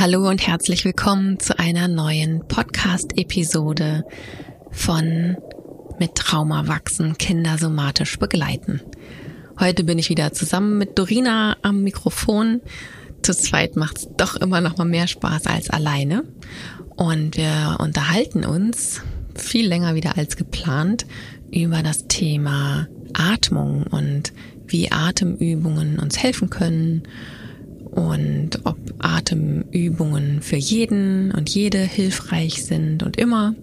Hallo und herzlich willkommen zu einer neuen Podcast-Episode von Mit Trauma wachsen, Kinder somatisch begleiten. Heute bin ich wieder zusammen mit Dorina am Mikrofon. Zu zweit macht es doch immer noch mal mehr Spaß als alleine. Und wir unterhalten uns viel länger wieder als geplant über das Thema Atmung und wie Atemübungen uns helfen können und ob Atemübungen für jeden und jede hilfreich sind und immer.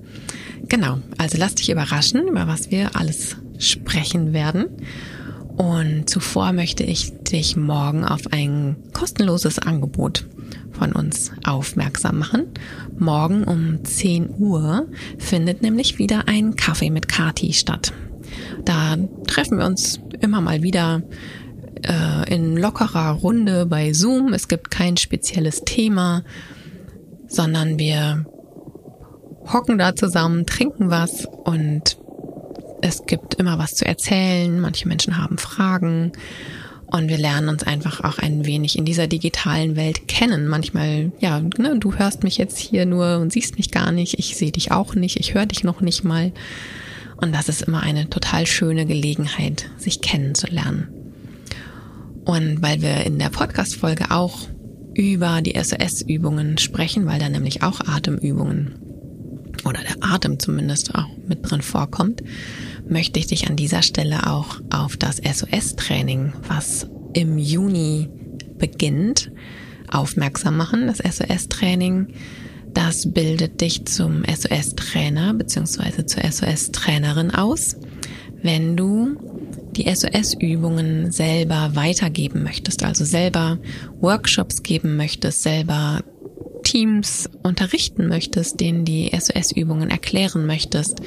Genau, also lass dich überraschen, über was wir alles sprechen werden. Und zuvor möchte ich dich morgen auf ein kostenloses Angebot von uns aufmerksam machen. Morgen um 10 Uhr findet nämlich wieder ein Kaffee mit Kati statt. Da treffen wir uns immer mal wieder äh, in lockerer Runde bei Zoom. Es gibt kein spezielles Thema, sondern wir hocken da zusammen, trinken was und es gibt immer was zu erzählen. Manche Menschen haben Fragen und wir lernen uns einfach auch ein wenig in dieser digitalen Welt kennen. Manchmal, ja, ne, du hörst mich jetzt hier nur und siehst mich gar nicht. Ich sehe dich auch nicht. Ich höre dich noch nicht mal. Und das ist immer eine total schöne Gelegenheit, sich kennenzulernen. Und weil wir in der Podcast-Folge auch über die SOS-Übungen sprechen, weil da nämlich auch Atemübungen oder der Atem zumindest auch mit drin vorkommt, möchte ich dich an dieser Stelle auch auf das SOS-Training, was im Juni beginnt, aufmerksam machen. Das SOS-Training, das bildet dich zum SOS-Trainer bzw. zur SOS-Trainerin aus, wenn du die SOS-Übungen selber weitergeben möchtest, also selber Workshops geben möchtest, selber Teams unterrichten möchtest, denen die SOS-Übungen erklären möchtest,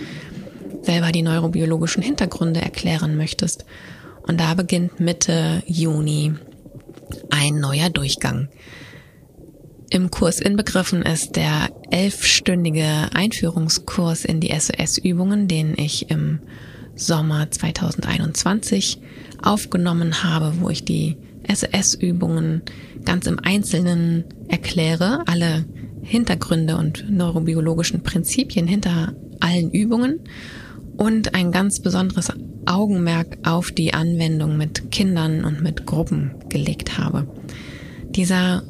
selber die neurobiologischen Hintergründe erklären möchtest. Und da beginnt Mitte Juni ein neuer Durchgang. Im Kurs inbegriffen ist der elfstündige Einführungskurs in die SOS-Übungen, den ich im Sommer 2021 aufgenommen habe, wo ich die SOS-Übungen ganz im Einzelnen erkläre, alle Hintergründe und neurobiologischen Prinzipien hinter allen Übungen und ein ganz besonderes Augenmerk auf die Anwendung mit Kindern und mit Gruppen gelegt habe. Dieser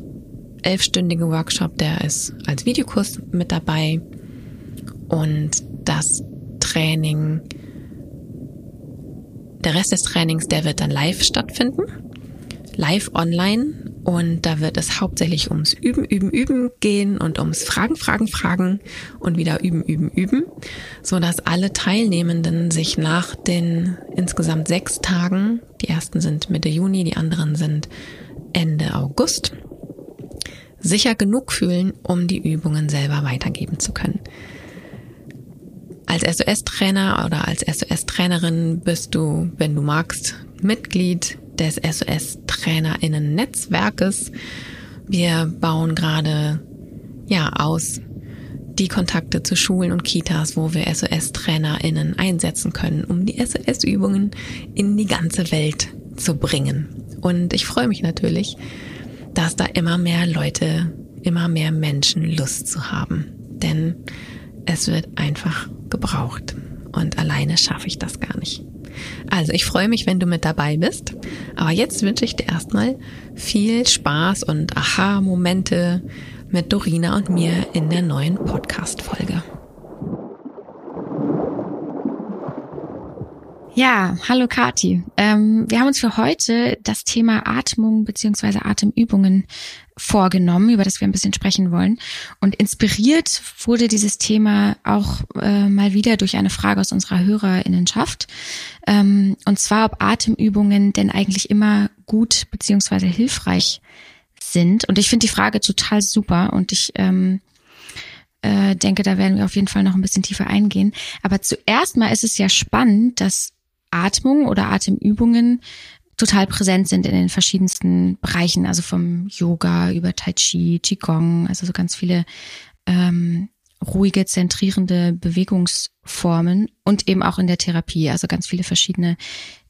elfstündige Workshop, der ist als Videokurs mit dabei und das Training der Rest des Trainings, der wird dann live stattfinden, live online. Und da wird es hauptsächlich ums Üben, Üben, Üben gehen und ums Fragen, Fragen, Fragen und wieder Üben, Üben, Üben, so dass alle Teilnehmenden sich nach den insgesamt sechs Tagen, die ersten sind Mitte Juni, die anderen sind Ende August, sicher genug fühlen, um die Übungen selber weitergeben zu können. Als SOS-Trainer oder als SOS-Trainerin bist du, wenn du magst, Mitglied des SOS-TrainerInnen-Netzwerkes. Wir bauen gerade ja aus die Kontakte zu Schulen und Kitas, wo wir SOS-TrainerInnen einsetzen können, um die SOS-Übungen in die ganze Welt zu bringen. Und ich freue mich natürlich, dass da immer mehr Leute, immer mehr Menschen Lust zu haben. Denn es wird einfach gebraucht. Und alleine schaffe ich das gar nicht. Also ich freue mich, wenn du mit dabei bist. Aber jetzt wünsche ich dir erstmal viel Spaß und Aha-Momente mit Dorina und mir in der neuen Podcast-Folge. Ja, hallo Kati. Ähm, wir haben uns für heute das Thema Atmung beziehungsweise Atemübungen vorgenommen, über das wir ein bisschen sprechen wollen. Und inspiriert wurde dieses Thema auch äh, mal wieder durch eine Frage aus unserer Hörerinnenschaft. Ähm, und zwar, ob Atemübungen denn eigentlich immer gut beziehungsweise hilfreich sind. Und ich finde die Frage total super und ich ähm, äh, denke, da werden wir auf jeden Fall noch ein bisschen tiefer eingehen. Aber zuerst mal ist es ja spannend, dass Atmung oder Atemübungen total präsent sind in den verschiedensten Bereichen, also vom Yoga über Tai Chi, Qigong, also so ganz viele ähm, ruhige, zentrierende Bewegungsformen und eben auch in der Therapie. Also ganz viele verschiedene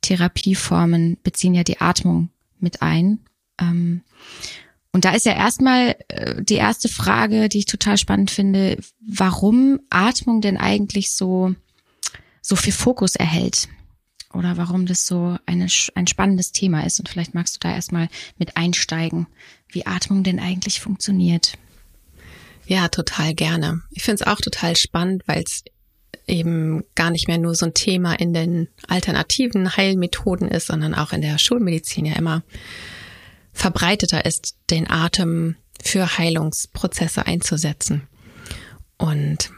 Therapieformen beziehen ja die Atmung mit ein. Ähm, Und da ist ja erstmal äh, die erste Frage, die ich total spannend finde, warum Atmung denn eigentlich so, so viel Fokus erhält oder warum das so eine, ein spannendes Thema ist. Und vielleicht magst du da erstmal mit einsteigen, wie Atmung denn eigentlich funktioniert. Ja, total gerne. Ich finde es auch total spannend, weil es eben gar nicht mehr nur so ein Thema in den alternativen Heilmethoden ist, sondern auch in der Schulmedizin ja immer verbreiteter ist, den Atem für Heilungsprozesse einzusetzen. Und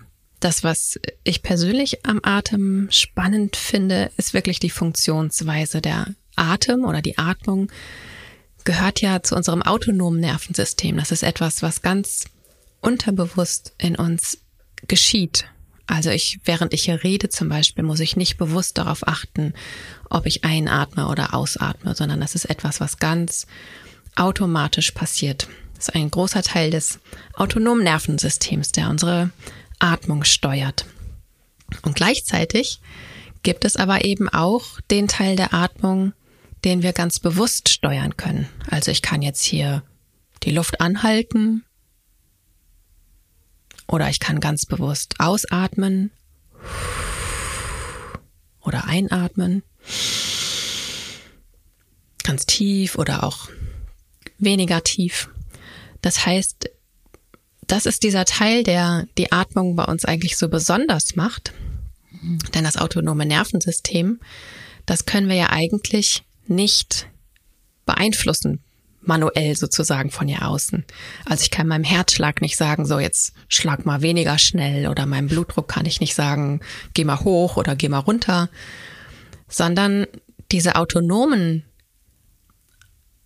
das, was ich persönlich am Atem spannend finde, ist wirklich die Funktionsweise. Der Atem oder die Atmung gehört ja zu unserem autonomen Nervensystem. Das ist etwas, was ganz unterbewusst in uns geschieht. Also ich, während ich hier rede zum Beispiel, muss ich nicht bewusst darauf achten, ob ich einatme oder ausatme, sondern das ist etwas, was ganz automatisch passiert. Das ist ein großer Teil des autonomen Nervensystems, der unsere Atmung steuert. Und gleichzeitig gibt es aber eben auch den Teil der Atmung, den wir ganz bewusst steuern können. Also ich kann jetzt hier die Luft anhalten oder ich kann ganz bewusst ausatmen oder einatmen. Ganz tief oder auch weniger tief. Das heißt, das ist dieser Teil, der die Atmung bei uns eigentlich so besonders macht. Denn das autonome Nervensystem, das können wir ja eigentlich nicht beeinflussen, manuell sozusagen von hier außen. Also ich kann meinem Herzschlag nicht sagen, so jetzt schlag mal weniger schnell oder meinem Blutdruck kann ich nicht sagen, geh mal hoch oder geh mal runter, sondern diese autonomen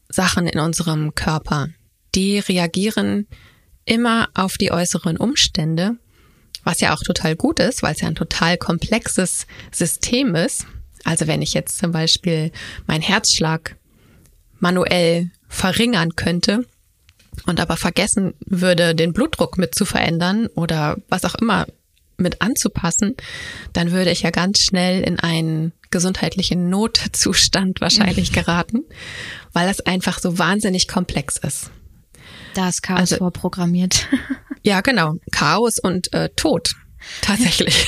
Sachen in unserem Körper, die reagieren immer auf die äußeren Umstände, was ja auch total gut ist, weil es ja ein total komplexes System ist. Also wenn ich jetzt zum Beispiel meinen Herzschlag manuell verringern könnte und aber vergessen würde, den Blutdruck mit zu verändern oder was auch immer mit anzupassen, dann würde ich ja ganz schnell in einen gesundheitlichen Notzustand wahrscheinlich geraten, weil das einfach so wahnsinnig komplex ist. Da ist Chaos also, vorprogrammiert. Ja, genau. Chaos und äh, Tod. Tatsächlich.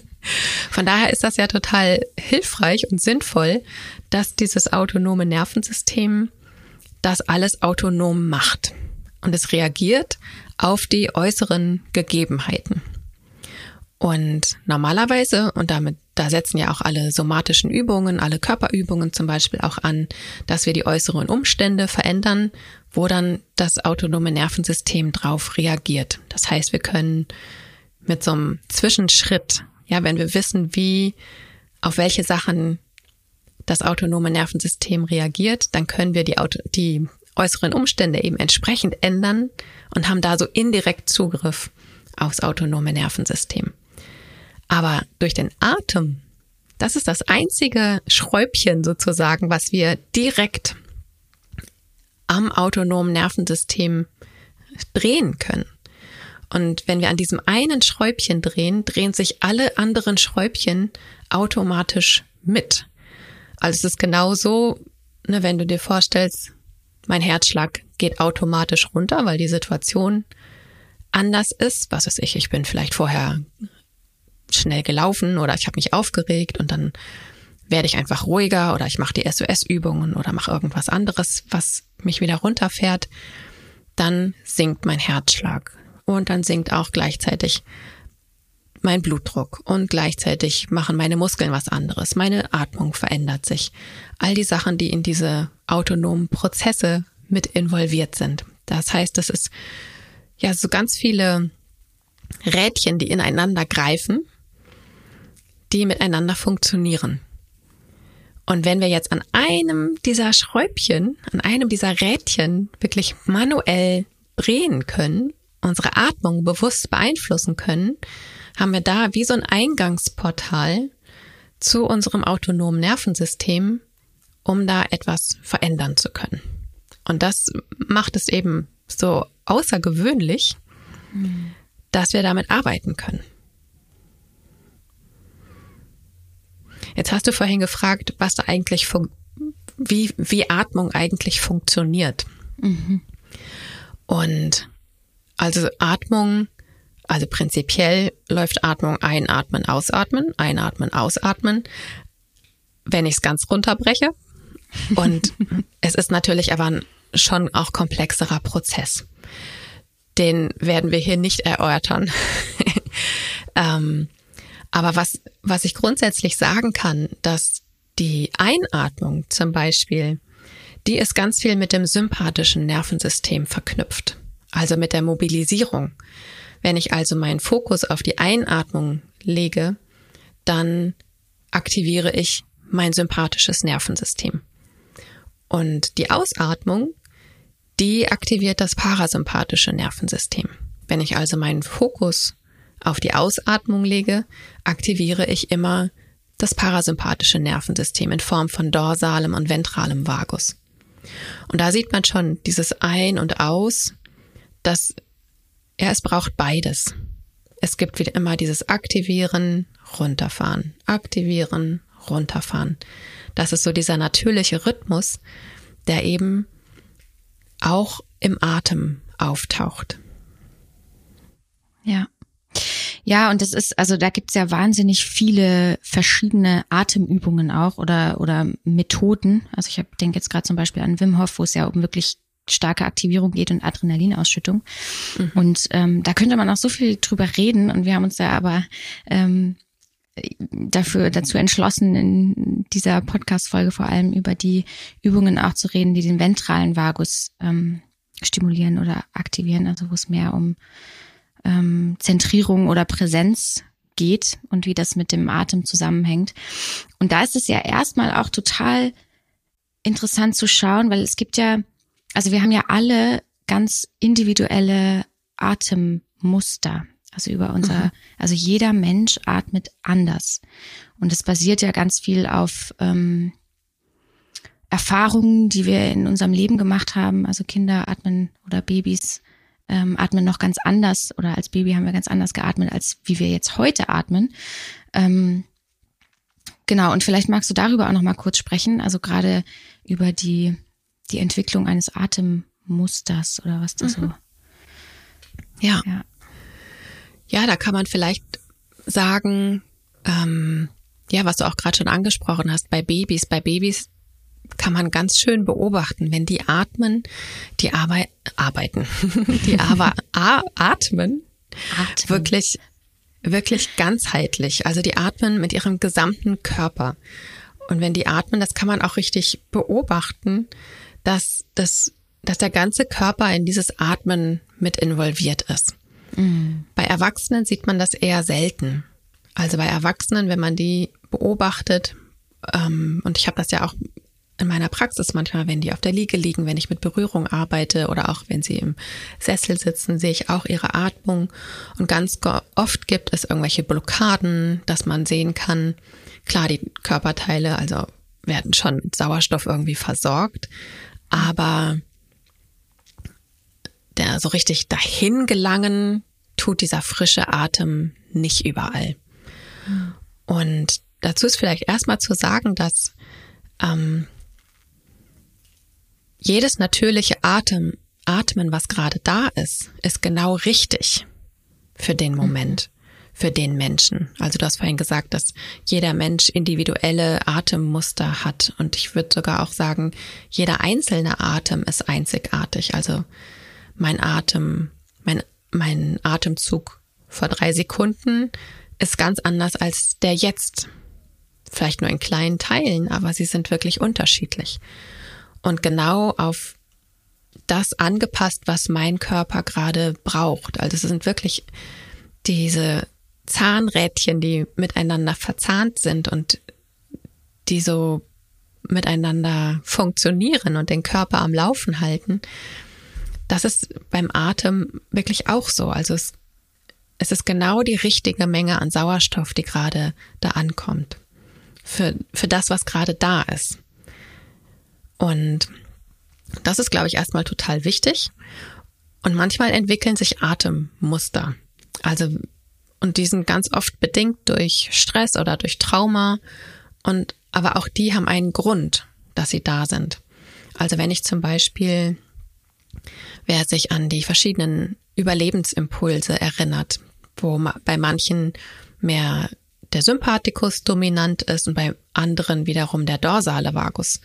Von daher ist das ja total hilfreich und sinnvoll, dass dieses autonome Nervensystem das alles autonom macht. Und es reagiert auf die äußeren Gegebenheiten. Und normalerweise, und damit, da setzen ja auch alle somatischen Übungen, alle Körperübungen zum Beispiel auch an, dass wir die äußeren Umstände verändern, wo dann das autonome Nervensystem drauf reagiert. Das heißt, wir können mit so einem Zwischenschritt, ja, wenn wir wissen, wie, auf welche Sachen das autonome Nervensystem reagiert, dann können wir die, Auto, die äußeren Umstände eben entsprechend ändern und haben da so indirekt Zugriff aufs autonome Nervensystem. Aber durch den Atem, das ist das einzige Schräubchen sozusagen, was wir direkt am autonomen Nervensystem drehen können. Und wenn wir an diesem einen Schräubchen drehen, drehen sich alle anderen Schräubchen automatisch mit. Also es ist genauso, ne, wenn du dir vorstellst, mein Herzschlag geht automatisch runter, weil die Situation anders ist. Was weiß ich, ich bin vielleicht vorher schnell gelaufen oder ich habe mich aufgeregt und dann werde ich einfach ruhiger oder ich mache die SOS-Übungen oder mache irgendwas anderes, was mich wieder runterfährt, dann sinkt mein Herzschlag und dann sinkt auch gleichzeitig mein Blutdruck und gleichzeitig machen meine Muskeln was anderes, meine Atmung verändert sich. All die Sachen, die in diese autonomen Prozesse mit involviert sind. Das heißt, es ist ja so ganz viele Rädchen, die ineinander greifen die miteinander funktionieren. Und wenn wir jetzt an einem dieser Schräubchen, an einem dieser Rädchen wirklich manuell drehen können, unsere Atmung bewusst beeinflussen können, haben wir da wie so ein Eingangsportal zu unserem autonomen Nervensystem, um da etwas verändern zu können. Und das macht es eben so außergewöhnlich, mhm. dass wir damit arbeiten können. Jetzt hast du vorhin gefragt, was da eigentlich, wie, wie Atmung eigentlich funktioniert. Mhm. Und also Atmung, also prinzipiell läuft Atmung einatmen, ausatmen, einatmen, ausatmen. Wenn ich es ganz runterbreche. Und es ist natürlich aber ein schon auch komplexerer Prozess. Den werden wir hier nicht erörtern. ähm, aber was, was ich grundsätzlich sagen kann, dass die Einatmung zum Beispiel, die ist ganz viel mit dem sympathischen Nervensystem verknüpft, also mit der Mobilisierung. Wenn ich also meinen Fokus auf die Einatmung lege, dann aktiviere ich mein sympathisches Nervensystem. Und die Ausatmung, die aktiviert das parasympathische Nervensystem. Wenn ich also meinen Fokus auf die Ausatmung lege, aktiviere ich immer das parasympathische Nervensystem in Form von dorsalem und ventralem Vagus. Und da sieht man schon dieses Ein und Aus, dass ja, es braucht beides. Es gibt wieder immer dieses Aktivieren, runterfahren, aktivieren, runterfahren. Das ist so dieser natürliche Rhythmus, der eben auch im Atem auftaucht. Ja. Ja, und das ist, also da gibt's ja wahnsinnig viele verschiedene Atemübungen auch oder, oder Methoden. Also ich denke jetzt gerade zum Beispiel an Wim Hof, wo es ja um wirklich starke Aktivierung geht und Adrenalinausschüttung. Mhm. Und ähm, da könnte man auch so viel drüber reden. Und wir haben uns da aber ähm, dafür dazu entschlossen, in dieser Podcast-Folge vor allem über die Übungen auch zu reden, die den ventralen Vagus ähm, stimulieren oder aktivieren, also wo es mehr um ähm, Zentrierung oder Präsenz geht und wie das mit dem Atem zusammenhängt. Und da ist es ja erstmal auch total interessant zu schauen, weil es gibt ja, also wir haben ja alle ganz individuelle Atemmuster. Also über unser, mhm. also jeder Mensch atmet anders. Und es basiert ja ganz viel auf ähm, Erfahrungen, die wir in unserem Leben gemacht haben. Also Kinder atmen oder Babys ähm, atmen noch ganz anders oder als Baby haben wir ganz anders geatmet, als wie wir jetzt heute atmen. Ähm, genau, und vielleicht magst du darüber auch noch mal kurz sprechen, also gerade über die, die Entwicklung eines Atemmusters oder was da mhm. so. Ja. ja. Ja, da kann man vielleicht sagen, ähm, ja, was du auch gerade schon angesprochen hast, bei Babys, bei Babys kann man ganz schön beobachten, wenn die atmen, die Arbeit, arbeiten, die aber atmen, atmen, wirklich, wirklich ganzheitlich. Also die atmen mit ihrem gesamten Körper. Und wenn die atmen, das kann man auch richtig beobachten, dass das, dass der ganze Körper in dieses Atmen mit involviert ist. Mhm. Bei Erwachsenen sieht man das eher selten. Also bei Erwachsenen, wenn man die beobachtet, ähm, und ich habe das ja auch in meiner Praxis manchmal, wenn die auf der Liege liegen, wenn ich mit Berührung arbeite oder auch wenn sie im Sessel sitzen, sehe ich auch ihre Atmung. Und ganz oft gibt es irgendwelche Blockaden, dass man sehen kann, klar, die Körperteile, also werden schon mit Sauerstoff irgendwie versorgt, aber der so richtig dahin gelangen tut dieser frische Atem nicht überall. Und dazu ist vielleicht erstmal zu sagen, dass ähm, jedes natürliche Atem, Atmen, was gerade da ist, ist genau richtig für den Moment, für den Menschen. Also du hast vorhin gesagt, dass jeder Mensch individuelle Atemmuster hat. Und ich würde sogar auch sagen, jeder einzelne Atem ist einzigartig. Also mein Atem, mein, mein Atemzug vor drei Sekunden ist ganz anders als der jetzt. Vielleicht nur in kleinen Teilen, aber sie sind wirklich unterschiedlich. Und genau auf das angepasst, was mein Körper gerade braucht. Also es sind wirklich diese Zahnrädchen, die miteinander verzahnt sind und die so miteinander funktionieren und den Körper am Laufen halten. Das ist beim Atem wirklich auch so. Also es, es ist genau die richtige Menge an Sauerstoff, die gerade da ankommt. Für, für das, was gerade da ist. Und das ist, glaube ich, erstmal total wichtig. Und manchmal entwickeln sich Atemmuster. Also, und die sind ganz oft bedingt durch Stress oder durch Trauma. Und, aber auch die haben einen Grund, dass sie da sind. Also wenn ich zum Beispiel wer sich an die verschiedenen Überlebensimpulse erinnert, wo bei manchen mehr der Sympathikus dominant ist und bei anderen wiederum der dorsale Vagus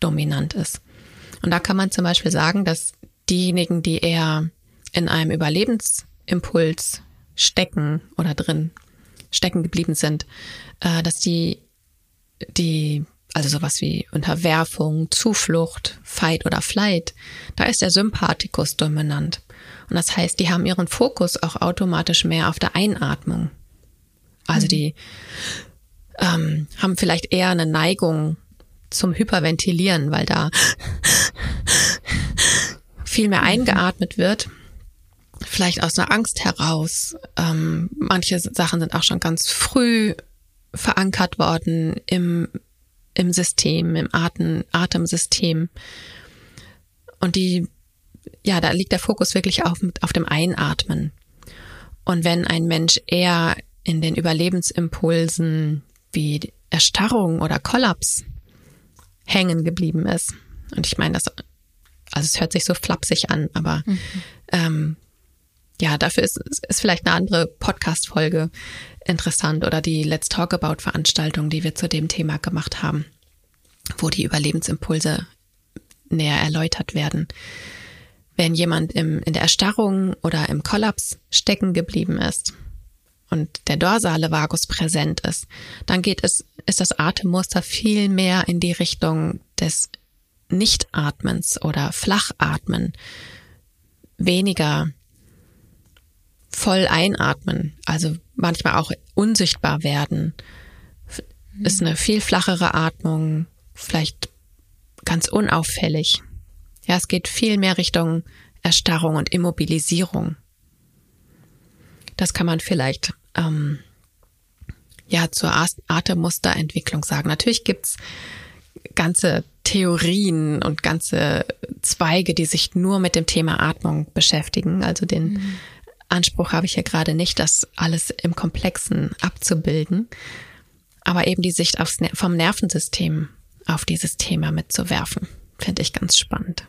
dominant ist. Und da kann man zum Beispiel sagen, dass diejenigen, die eher in einem Überlebensimpuls stecken oder drin stecken geblieben sind, äh, dass die, die, also sowas wie Unterwerfung, Zuflucht, Fight oder Flight, da ist der Sympathikus dominant. Und das heißt, die haben ihren Fokus auch automatisch mehr auf der Einatmung. Also die ähm, haben vielleicht eher eine Neigung zum Hyperventilieren, weil da viel mehr eingeatmet wird. Vielleicht aus einer Angst heraus. Ähm, manche Sachen sind auch schon ganz früh verankert worden im, im System, im Atem, Atemsystem. Und die, ja, da liegt der Fokus wirklich auf, auf dem Einatmen. Und wenn ein Mensch eher in den Überlebensimpulsen wie Erstarrung oder Kollaps hängen geblieben ist. Und ich meine, das, also es hört sich so flapsig an, aber mhm. ähm, ja, dafür ist, ist vielleicht eine andere Podcast-Folge interessant oder die Let's Talk About Veranstaltung, die wir zu dem Thema gemacht haben, wo die Überlebensimpulse näher erläutert werden. Wenn jemand im, in der Erstarrung oder im Kollaps stecken geblieben ist, und der dorsale Vagus präsent ist, dann geht es, ist das Atemmuster viel mehr in die Richtung des Nichtatmens oder Flachatmen, weniger voll einatmen, also manchmal auch unsichtbar werden, ist eine viel flachere Atmung, vielleicht ganz unauffällig. Ja, es geht viel mehr Richtung Erstarrung und Immobilisierung. Das kann man vielleicht ähm, ja zur Atemmusterentwicklung sagen. Natürlich gibt's ganze Theorien und ganze Zweige, die sich nur mit dem Thema Atmung beschäftigen. Also den mhm. Anspruch habe ich ja gerade nicht, das alles im Komplexen abzubilden, aber eben die Sicht aufs, vom Nervensystem auf dieses Thema mitzuwerfen, finde ich ganz spannend.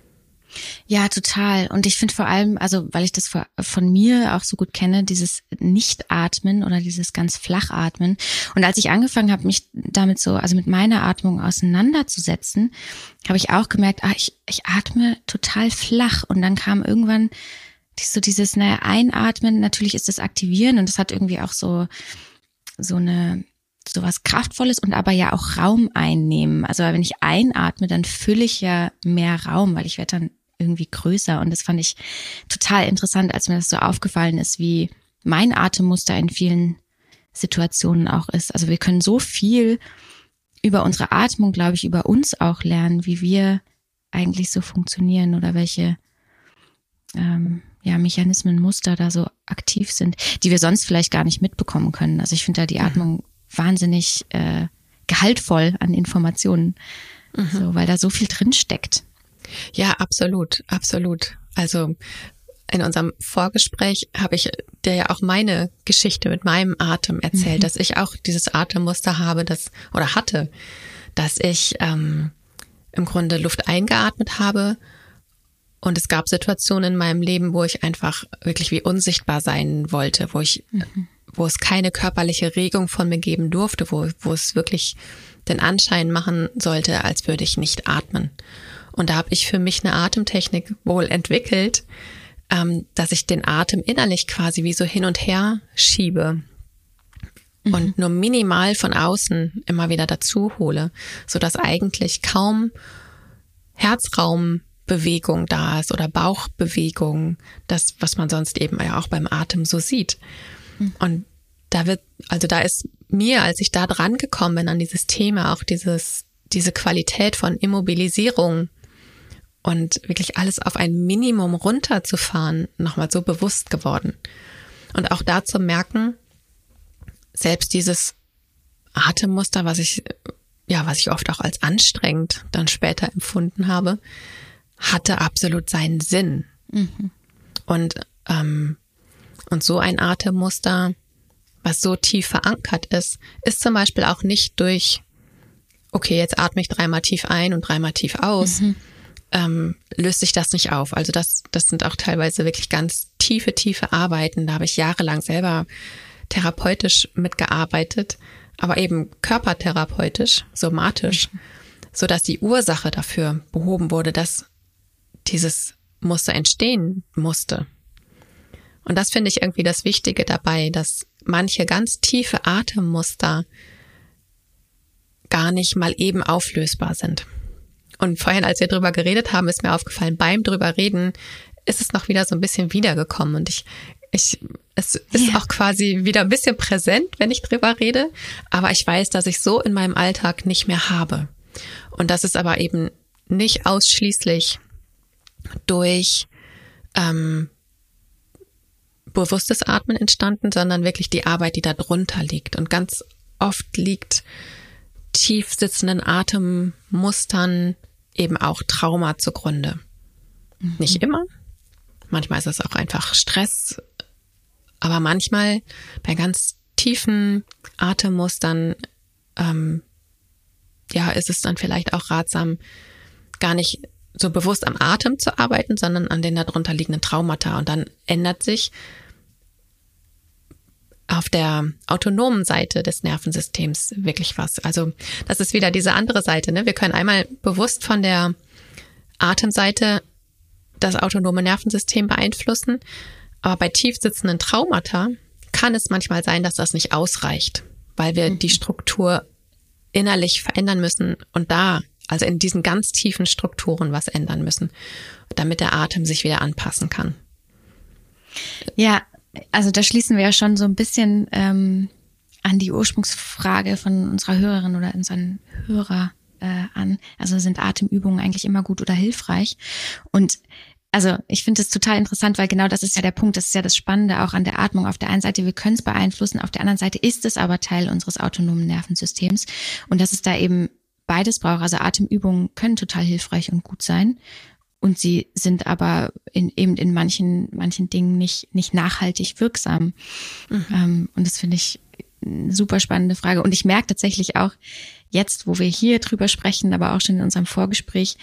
Ja, total. Und ich finde vor allem, also weil ich das von mir auch so gut kenne, dieses Nichtatmen oder dieses ganz Flachatmen. Und als ich angefangen habe, mich damit so, also mit meiner Atmung auseinanderzusetzen, habe ich auch gemerkt, ah, ich, ich atme total flach. Und dann kam irgendwann so dieses, naja, Einatmen, natürlich ist das Aktivieren und das hat irgendwie auch so, so eine, so was Kraftvolles und aber ja auch Raum einnehmen. Also wenn ich einatme, dann fülle ich ja mehr Raum, weil ich werde dann irgendwie größer. Und das fand ich total interessant, als mir das so aufgefallen ist, wie mein Atemmuster in vielen Situationen auch ist. Also wir können so viel über unsere Atmung, glaube ich, über uns auch lernen, wie wir eigentlich so funktionieren oder welche ähm, ja, Mechanismen, Muster da so aktiv sind, die wir sonst vielleicht gar nicht mitbekommen können. Also ich finde da die. Atmung mhm. wahnsinnig äh, gehaltvoll an Informationen, mhm. so, weil da so viel drin steckt. Ja, absolut, absolut. Also in unserem Vorgespräch habe ich dir ja auch meine Geschichte mit meinem Atem erzählt, mhm. dass ich auch dieses Atemmuster habe, das oder hatte, dass ich ähm, im Grunde Luft eingeatmet habe und es gab Situationen in meinem Leben, wo ich einfach wirklich wie unsichtbar sein wollte, wo ich, mhm. wo es keine körperliche Regung von mir geben durfte, wo, wo es wirklich den Anschein machen sollte, als würde ich nicht atmen. Und da habe ich für mich eine Atemtechnik wohl entwickelt, ähm, dass ich den Atem innerlich quasi wie so hin und her schiebe mhm. und nur minimal von außen immer wieder dazu hole, so dass eigentlich kaum Herzraumbewegung da ist oder Bauchbewegung, das, was man sonst eben ja auch beim Atem so sieht. Mhm. Und da wird, also da ist mir, als ich da dran gekommen bin an dieses Thema, auch dieses, diese Qualität von Immobilisierung und wirklich alles auf ein Minimum runterzufahren, nochmal so bewusst geworden. Und auch da zu merken, selbst dieses Atemmuster, was ich, ja, was ich oft auch als anstrengend dann später empfunden habe, hatte absolut seinen Sinn. Mhm. Und, ähm, und so ein Atemmuster, was so tief verankert ist, ist zum Beispiel auch nicht durch, okay, jetzt atme ich dreimal tief ein und dreimal tief aus, mhm ähm, löst sich das nicht auf. Also das, das sind auch teilweise wirklich ganz tiefe, tiefe Arbeiten. Da habe ich jahrelang selber therapeutisch mitgearbeitet, aber eben körpertherapeutisch, somatisch, mhm. so dass die Ursache dafür behoben wurde, dass dieses Muster entstehen musste. Und das finde ich irgendwie das Wichtige dabei, dass manche ganz tiefe Atemmuster gar nicht mal eben auflösbar sind. Und vorhin, als wir drüber geredet haben, ist mir aufgefallen, beim drüber reden ist es noch wieder so ein bisschen wiedergekommen. Und ich, ich, es ist ja. auch quasi wieder ein bisschen präsent, wenn ich drüber rede. Aber ich weiß, dass ich so in meinem Alltag nicht mehr habe. Und das ist aber eben nicht ausschließlich durch ähm, bewusstes Atmen entstanden, sondern wirklich die Arbeit, die da drunter liegt. Und ganz oft liegt tief sitzenden Atemmustern eben auch Trauma zugrunde. Mhm. Nicht immer. Manchmal ist es auch einfach Stress. Aber manchmal bei ganz tiefen Atemmustern, ähm, ja, ist es dann vielleicht auch ratsam, gar nicht so bewusst am Atem zu arbeiten, sondern an den darunter liegenden Traumata. Und dann ändert sich auf der autonomen Seite des Nervensystems wirklich was. Also das ist wieder diese andere Seite. Ne? Wir können einmal bewusst von der Atemseite das autonome Nervensystem beeinflussen, aber bei tief sitzenden Traumata kann es manchmal sein, dass das nicht ausreicht, weil wir mhm. die Struktur innerlich verändern müssen und da, also in diesen ganz tiefen Strukturen was ändern müssen, damit der Atem sich wieder anpassen kann. Ja, also da schließen wir ja schon so ein bisschen ähm, an die Ursprungsfrage von unserer Hörerin oder unseren Hörer äh, an. Also sind Atemübungen eigentlich immer gut oder hilfreich? Und also ich finde es total interessant, weil genau das ist ja der Punkt, das ist ja das Spannende auch an der Atmung. Auf der einen Seite, wir können es beeinflussen, auf der anderen Seite ist es aber Teil unseres autonomen Nervensystems. Und dass es da eben beides braucht. Also Atemübungen können total hilfreich und gut sein und sie sind aber in, eben in manchen, manchen Dingen nicht, nicht nachhaltig wirksam. Mhm. Ähm, und das finde ich eine super spannende Frage. Und ich merke tatsächlich auch jetzt, wo wir hier drüber sprechen, aber auch schon in unserem Vorgespräch,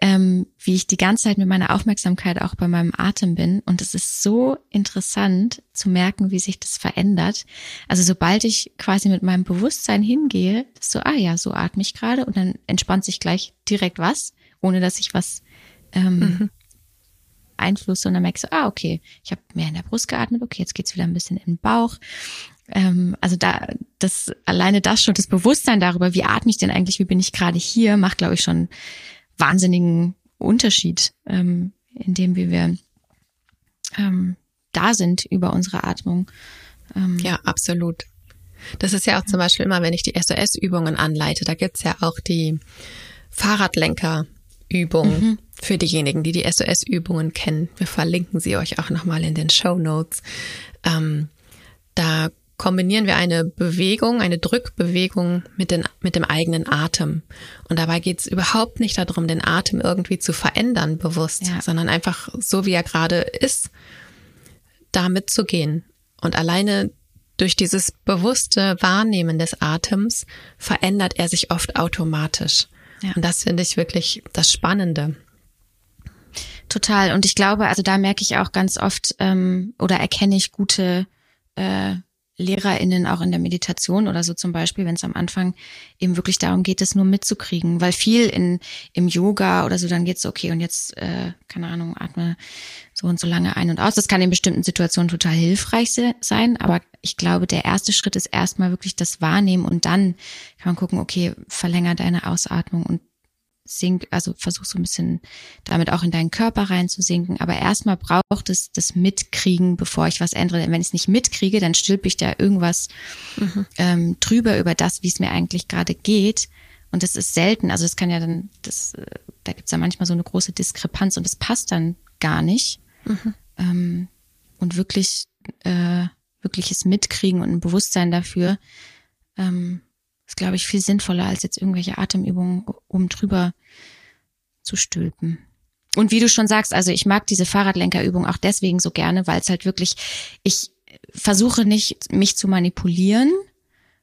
ähm, wie ich die ganze Zeit mit meiner Aufmerksamkeit auch bei meinem Atem bin. Und es ist so interessant zu merken, wie sich das verändert. Also sobald ich quasi mit meinem Bewusstsein hingehe, so, ah ja, so atme ich gerade und dann entspannt sich gleich direkt was, ohne dass ich was ähm, mhm. Einfluss, sondern merkst du, ah, okay, ich habe mehr in der Brust geatmet, okay, jetzt geht's wieder ein bisschen in den Bauch. Ähm, also da, das alleine das schon, das Bewusstsein darüber, wie atme ich denn eigentlich, wie bin ich gerade hier, macht, glaube ich, schon wahnsinnigen Unterschied, ähm, in dem wie wir ähm, da sind über unsere Atmung. Ähm, ja, absolut. Das ist ja auch zum Beispiel immer, wenn ich die SOS-Übungen anleite, da gibt's ja auch die Fahrradlenker-Übung. Mhm für diejenigen, die die SOS-Übungen kennen. Wir verlinken sie euch auch nochmal in den Show Notes. Ähm, da kombinieren wir eine Bewegung, eine Drückbewegung mit, den, mit dem eigenen Atem. Und dabei geht es überhaupt nicht darum, den Atem irgendwie zu verändern bewusst, ja. sondern einfach so, wie er gerade ist, da mitzugehen. Und alleine durch dieses bewusste Wahrnehmen des Atems verändert er sich oft automatisch. Ja. Und das finde ich wirklich das Spannende. Total. Und ich glaube, also da merke ich auch ganz oft ähm, oder erkenne ich gute äh, LehrerInnen auch in der Meditation oder so zum Beispiel, wenn es am Anfang eben wirklich darum geht, es nur mitzukriegen. Weil viel in im Yoga oder so, dann geht's okay und jetzt, äh, keine Ahnung, atme so und so lange ein und aus. Das kann in bestimmten Situationen total hilfreich sein, aber ich glaube, der erste Schritt ist erstmal wirklich das Wahrnehmen und dann kann man gucken, okay, verlänger deine Ausatmung und sink, also versuch so ein bisschen damit auch in deinen Körper reinzusinken. Aber erstmal braucht es das Mitkriegen, bevor ich was ändere. Denn wenn ich es nicht mitkriege, dann stülpe ich da irgendwas mhm. ähm, drüber über das, wie es mir eigentlich gerade geht. Und das ist selten. Also es kann ja dann, das, äh, da gibt es ja manchmal so eine große Diskrepanz und das passt dann gar nicht. Mhm. Ähm, und wirklich, äh, wirkliches Mitkriegen und ein Bewusstsein dafür, ähm, ist, glaube ich, viel sinnvoller, als jetzt irgendwelche Atemübungen um drüber zu stülpen. Und wie du schon sagst, also ich mag diese Fahrradlenkerübung auch deswegen so gerne, weil es halt wirklich, ich versuche nicht, mich zu manipulieren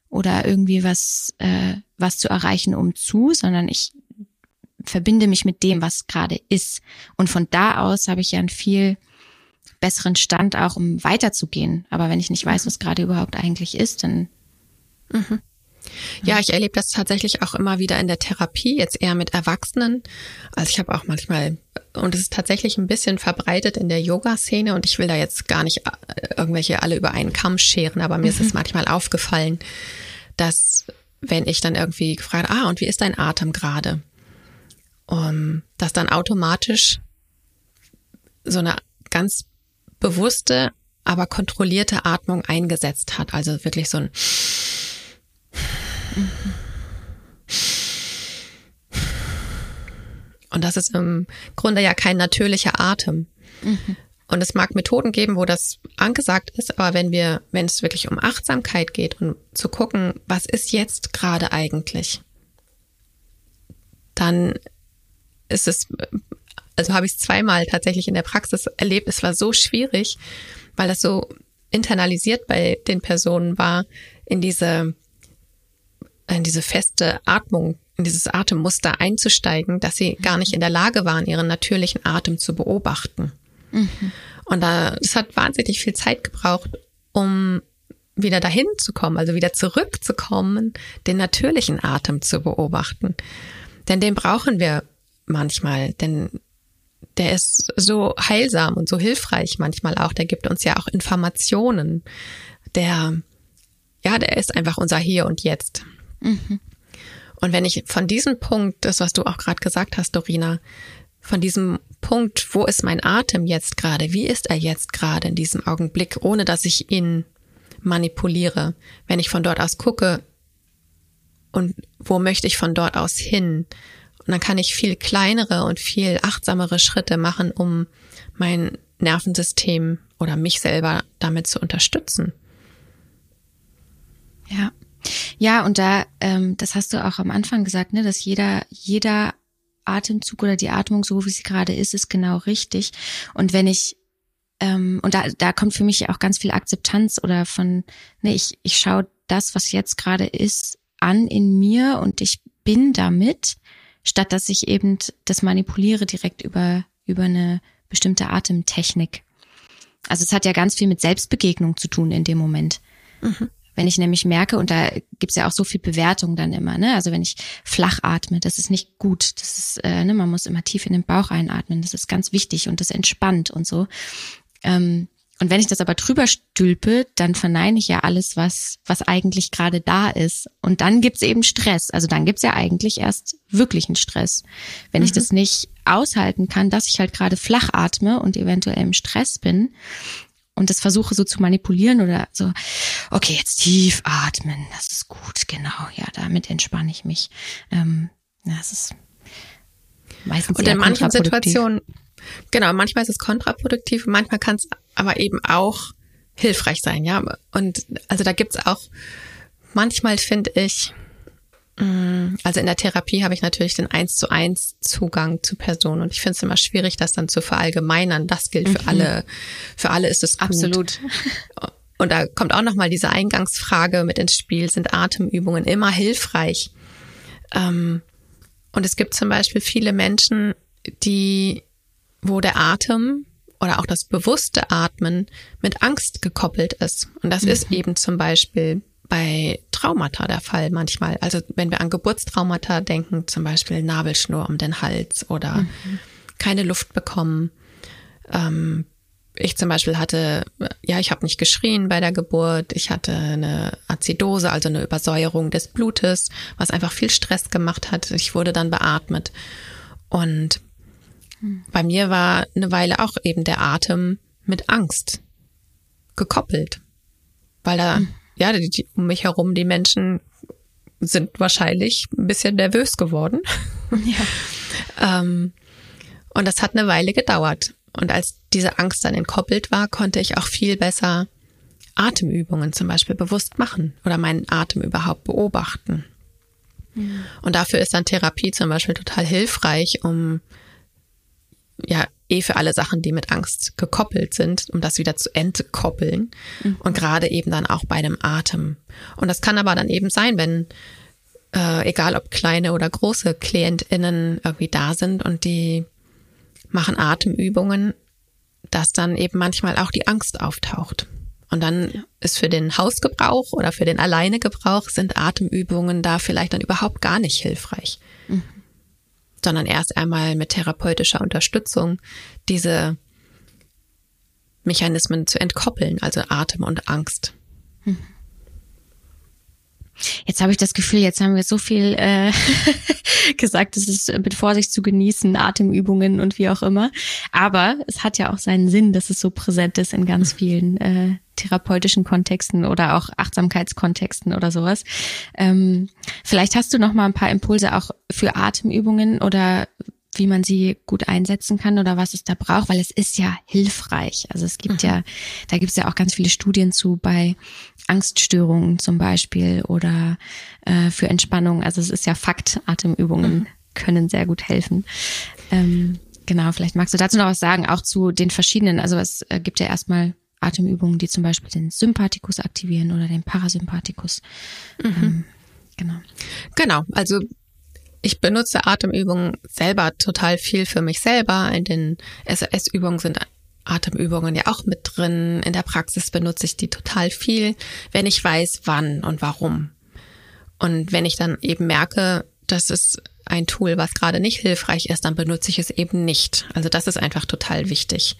oder irgendwie was, äh, was zu erreichen um zu, sondern ich verbinde mich mit dem, was gerade ist. Und von da aus habe ich ja einen viel besseren Stand auch, um weiterzugehen. Aber wenn ich nicht weiß, was gerade überhaupt eigentlich ist, dann. Mhm. Ja, ich erlebe das tatsächlich auch immer wieder in der Therapie, jetzt eher mit Erwachsenen. Also ich habe auch manchmal, und es ist tatsächlich ein bisschen verbreitet in der Yoga-Szene und ich will da jetzt gar nicht äh, irgendwelche alle über einen Kamm scheren, aber mir mhm. ist es manchmal aufgefallen, dass wenn ich dann irgendwie gefragt, ah, und wie ist dein Atem gerade? Um, dass dann automatisch so eine ganz bewusste, aber kontrollierte Atmung eingesetzt hat. Also wirklich so ein und das ist im Grunde ja kein natürlicher Atem. Mhm. Und es mag Methoden geben, wo das angesagt ist, aber wenn wir, wenn es wirklich um Achtsamkeit geht und zu gucken, was ist jetzt gerade eigentlich, dann ist es, also habe ich es zweimal tatsächlich in der Praxis erlebt. Es war so schwierig, weil das so internalisiert bei den Personen war, in diese in diese feste Atmung, in dieses Atemmuster einzusteigen, dass sie gar nicht in der Lage waren, ihren natürlichen Atem zu beobachten. Mhm. Und da, das hat wahnsinnig viel Zeit gebraucht, um wieder dahin zu kommen, also wieder zurückzukommen, den natürlichen Atem zu beobachten. Denn den brauchen wir manchmal, denn der ist so heilsam und so hilfreich manchmal auch. Der gibt uns ja auch Informationen. Der, ja, der ist einfach unser Hier und Jetzt. Mhm. Und wenn ich von diesem Punkt, das was du auch gerade gesagt hast, Dorina, von diesem Punkt, wo ist mein Atem jetzt gerade, wie ist er jetzt gerade in diesem Augenblick, ohne dass ich ihn manipuliere, wenn ich von dort aus gucke und wo möchte ich von dort aus hin, und dann kann ich viel kleinere und viel achtsamere Schritte machen, um mein Nervensystem oder mich selber damit zu unterstützen. Ja. Ja, und da, ähm, das hast du auch am Anfang gesagt, ne, dass jeder, jeder Atemzug oder die Atmung, so wie sie gerade ist, ist genau richtig. Und wenn ich ähm, und da, da kommt für mich auch ganz viel Akzeptanz oder von, ne, ich, ich schaue das, was jetzt gerade ist, an in mir und ich bin damit, statt dass ich eben das manipuliere direkt über, über eine bestimmte Atemtechnik. Also es hat ja ganz viel mit Selbstbegegnung zu tun in dem Moment. Mhm. Wenn ich nämlich merke, und da gibt's ja auch so viel Bewertung dann immer, ne? Also wenn ich flach atme, das ist nicht gut. Das ist, äh, ne, man muss immer tief in den Bauch einatmen. Das ist ganz wichtig und das entspannt und so. Ähm, und wenn ich das aber drüber stülpe, dann verneine ich ja alles, was, was eigentlich gerade da ist. Und dann gibt's eben Stress. Also dann gibt's ja eigentlich erst wirklichen Stress. Wenn mhm. ich das nicht aushalten kann, dass ich halt gerade flach atme und eventuell im Stress bin, und das versuche so zu manipulieren oder so, okay, jetzt tief atmen, das ist gut, genau, ja, damit entspanne ich mich. Ähm, das ist meistens Und in manchen Situationen, genau, manchmal ist es kontraproduktiv, manchmal kann es aber eben auch hilfreich sein, ja. Und also da gibt's auch, manchmal finde ich, Mm, also in der Therapie habe ich natürlich den eins zu eins Zugang zu Personen und ich finde es immer schwierig, das dann zu verallgemeinern. Das gilt für mhm. alle. Für alle ist es gut. Absolut. Und da kommt auch noch mal diese Eingangsfrage mit ins Spiel: Sind Atemübungen immer hilfreich? Ähm, und es gibt zum Beispiel viele Menschen, die, wo der Atem oder auch das bewusste Atmen mit Angst gekoppelt ist. Und das mhm. ist eben zum Beispiel bei Traumata der Fall manchmal. Also wenn wir an Geburtstraumata denken, zum Beispiel Nabelschnur um den Hals oder mhm. keine Luft bekommen. Ähm, ich zum Beispiel hatte, ja, ich habe nicht geschrien bei der Geburt. Ich hatte eine Azidose, also eine Übersäuerung des Blutes, was einfach viel Stress gemacht hat. Ich wurde dann beatmet. Und bei mir war eine Weile auch eben der Atem mit Angst gekoppelt, weil da mhm ja, die, die, um mich herum, die Menschen sind wahrscheinlich ein bisschen nervös geworden. Ja. ähm, und das hat eine Weile gedauert. Und als diese Angst dann entkoppelt war, konnte ich auch viel besser Atemübungen zum Beispiel bewusst machen oder meinen Atem überhaupt beobachten. Ja. Und dafür ist dann Therapie zum Beispiel total hilfreich, um ja eh für alle Sachen, die mit Angst gekoppelt sind, um das wieder zu entkoppeln. Mhm. Und gerade eben dann auch bei dem Atem. Und das kann aber dann eben sein, wenn äh, egal ob kleine oder große KlientInnen irgendwie da sind und die machen Atemübungen, dass dann eben manchmal auch die Angst auftaucht. Und dann ja. ist für den Hausgebrauch oder für den Alleinegebrauch sind Atemübungen da vielleicht dann überhaupt gar nicht hilfreich. Mhm. Sondern erst einmal mit therapeutischer Unterstützung diese Mechanismen zu entkoppeln, also Atem und Angst. Mhm. Jetzt habe ich das Gefühl, jetzt haben wir so viel äh, gesagt, es ist mit Vorsicht zu genießen, Atemübungen und wie auch immer. Aber es hat ja auch seinen Sinn, dass es so präsent ist in ganz vielen äh, therapeutischen Kontexten oder auch Achtsamkeitskontexten oder sowas. Ähm, vielleicht hast du noch mal ein paar Impulse auch für Atemübungen oder wie man sie gut einsetzen kann oder was es da braucht, weil es ist ja hilfreich. Also es gibt mhm. ja, da gibt es ja auch ganz viele Studien zu bei Angststörungen zum Beispiel oder äh, für Entspannung. Also es ist ja Fakt, Atemübungen mhm. können sehr gut helfen. Ähm, genau, vielleicht magst du dazu noch was sagen, auch zu den verschiedenen, also es äh, gibt ja erstmal Atemübungen, die zum Beispiel den Sympathikus aktivieren oder den Parasympathikus. Mhm. Ähm, genau. Genau, also ich benutze Atemübungen selber total viel für mich selber. In den SOS-Übungen sind Atemübungen ja auch mit drin. In der Praxis benutze ich die total viel, wenn ich weiß, wann und warum. Und wenn ich dann eben merke, das ist ein Tool, was gerade nicht hilfreich ist, dann benutze ich es eben nicht. Also das ist einfach total wichtig,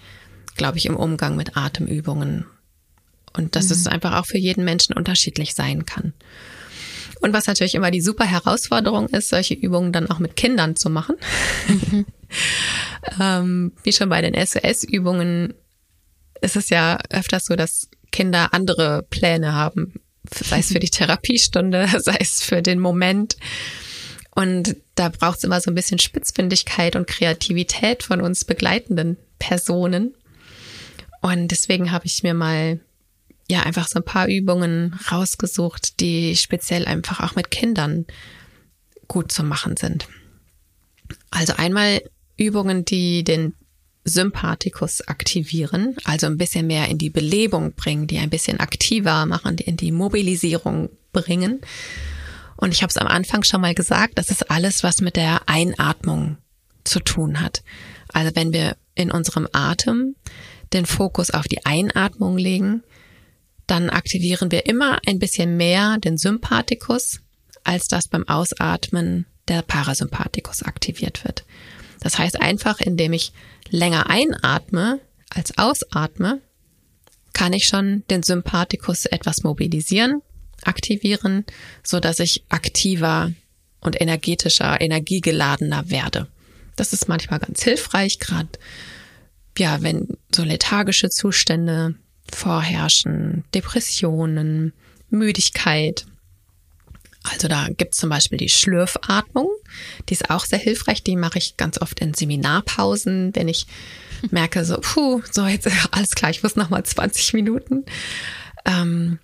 glaube ich, im Umgang mit Atemübungen. Und dass mhm. es einfach auch für jeden Menschen unterschiedlich sein kann. Und was natürlich immer die super Herausforderung ist, solche Übungen dann auch mit Kindern zu machen. Mhm. ähm, wie schon bei den SOS-Übungen ist es ja öfters so, dass Kinder andere Pläne haben, sei es für die Therapiestunde, sei es für den Moment. Und da braucht es immer so ein bisschen Spitzfindigkeit und Kreativität von uns begleitenden Personen. Und deswegen habe ich mir mal ja einfach so ein paar Übungen rausgesucht, die speziell einfach auch mit Kindern gut zu machen sind. Also einmal Übungen, die den Sympathikus aktivieren, also ein bisschen mehr in die Belebung bringen, die ein bisschen aktiver machen, die in die Mobilisierung bringen. Und ich habe es am Anfang schon mal gesagt, das ist alles, was mit der Einatmung zu tun hat. Also wenn wir in unserem Atem den Fokus auf die Einatmung legen, dann aktivieren wir immer ein bisschen mehr den Sympathikus, als das beim Ausatmen der Parasympathikus aktiviert wird. Das heißt einfach, indem ich länger einatme als ausatme, kann ich schon den Sympathikus etwas mobilisieren, aktivieren, so dass ich aktiver und energetischer, energiegeladener werde. Das ist manchmal ganz hilfreich, gerade ja, wenn so lethargische Zustände vorherrschen, Depressionen, Müdigkeit. Also da gibt's zum Beispiel die Schlürfatmung, die ist auch sehr hilfreich, die mache ich ganz oft in Seminarpausen, wenn ich merke so, puh, so jetzt alles klar, ich muss noch mal 20 Minuten. Ähm,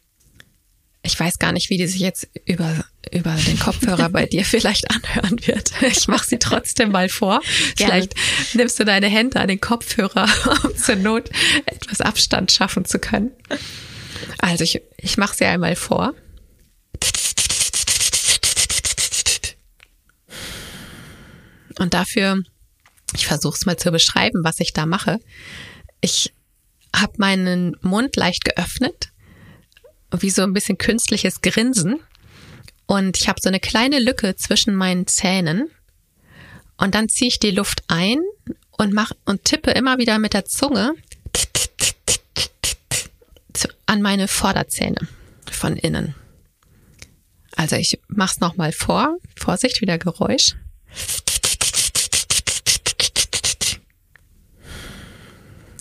ich weiß gar nicht, wie die sich jetzt über, über den Kopfhörer bei dir vielleicht anhören wird. Ich mache sie trotzdem mal vor. Vielleicht nimmst du deine Hände an den Kopfhörer, um zur Not etwas Abstand schaffen zu können. Also ich, ich mache sie einmal vor. Und dafür, ich versuche es mal zu beschreiben, was ich da mache. Ich habe meinen Mund leicht geöffnet wie so ein bisschen künstliches Grinsen. Und ich habe so eine kleine Lücke zwischen meinen Zähnen. Und dann ziehe ich die Luft ein und mach und tippe immer wieder mit der Zunge an meine Vorderzähne von innen. Also ich mach's noch mal vor. Vorsicht, wieder Geräusch.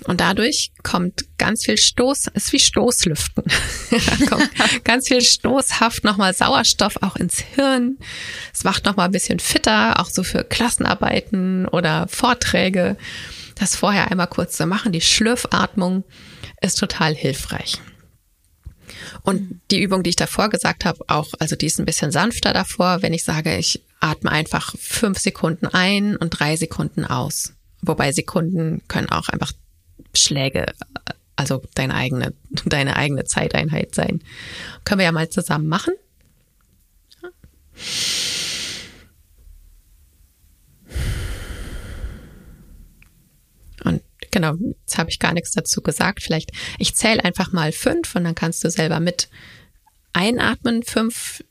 Und dadurch kommt ganz viel Stoß, ist wie Stoßlüften. kommt ganz viel stoßhaft nochmal Sauerstoff auch ins Hirn. Es macht nochmal ein bisschen fitter, auch so für Klassenarbeiten oder Vorträge. Das vorher einmal kurz zu machen, die Schlürfatmung ist total hilfreich. Und die Übung, die ich davor gesagt habe, auch, also die ist ein bisschen sanfter davor, wenn ich sage, ich atme einfach fünf Sekunden ein und drei Sekunden aus. Wobei Sekunden können auch einfach Schläge, also deine eigene, deine eigene Zeiteinheit sein. Können wir ja mal zusammen machen. Und genau, jetzt habe ich gar nichts dazu gesagt. Vielleicht, ich zähle einfach mal fünf und dann kannst du selber mit einatmen, fünf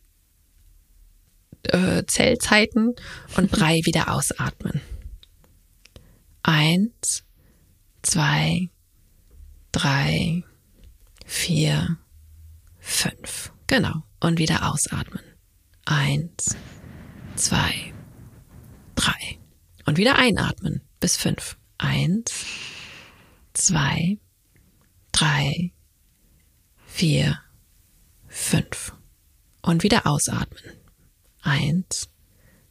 äh, Zellzeiten und drei wieder ausatmen. Eins, zwei, drei, vier, fünf. Genau. Und wieder ausatmen. Eins, zwei, drei. Und wieder einatmen bis fünf. Eins, zwei, drei, vier, fünf. Und wieder ausatmen. Eins,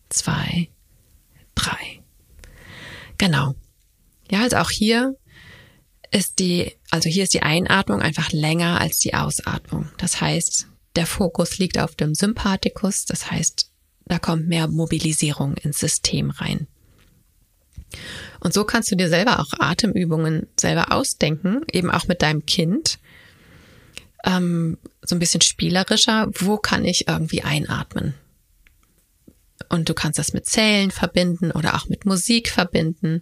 zwei, drei. Genau. Ja, also auch hier ist die, also hier ist die Einatmung einfach länger als die Ausatmung. Das heißt, der Fokus liegt auf dem Sympathikus. Das heißt, da kommt mehr Mobilisierung ins System rein. Und so kannst du dir selber auch Atemübungen selber ausdenken, eben auch mit deinem Kind. Ähm, so ein bisschen spielerischer. Wo kann ich irgendwie einatmen? Und du kannst das mit Zählen verbinden oder auch mit Musik verbinden,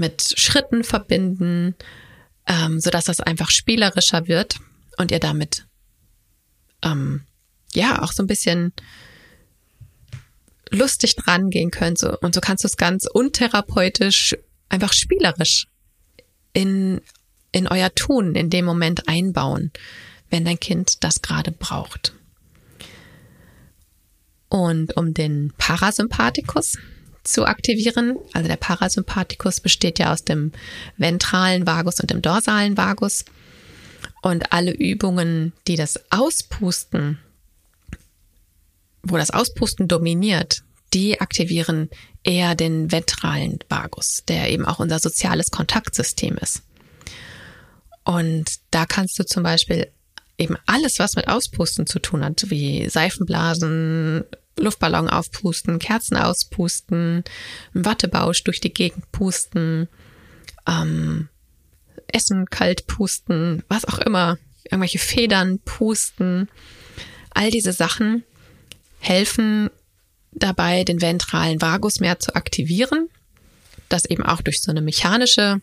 mit Schritten verbinden, ähm, so dass das einfach spielerischer wird und ihr damit ähm, ja auch so ein bisschen lustig dran gehen könnt. So, und so kannst du es ganz untherapeutisch, einfach spielerisch in, in euer Tun in dem Moment einbauen, wenn dein Kind das gerade braucht. Und um den Parasympathikus zu aktivieren, also der Parasympathikus besteht ja aus dem ventralen Vagus und dem dorsalen Vagus. Und alle Übungen, die das Auspusten wo das Auspusten dominiert, die aktivieren eher den ventralen Vagus, der eben auch unser soziales Kontaktsystem ist. Und da kannst du zum Beispiel eben alles, was mit Auspusten zu tun hat, wie Seifenblasen, Luftballon aufpusten, Kerzen auspusten, Wattebausch durch die Gegend pusten, ähm, Essen kalt pusten, was auch immer, irgendwelche Federn pusten, all diese Sachen helfen dabei, den ventralen Vagus mehr zu aktivieren. Das eben auch durch so eine mechanische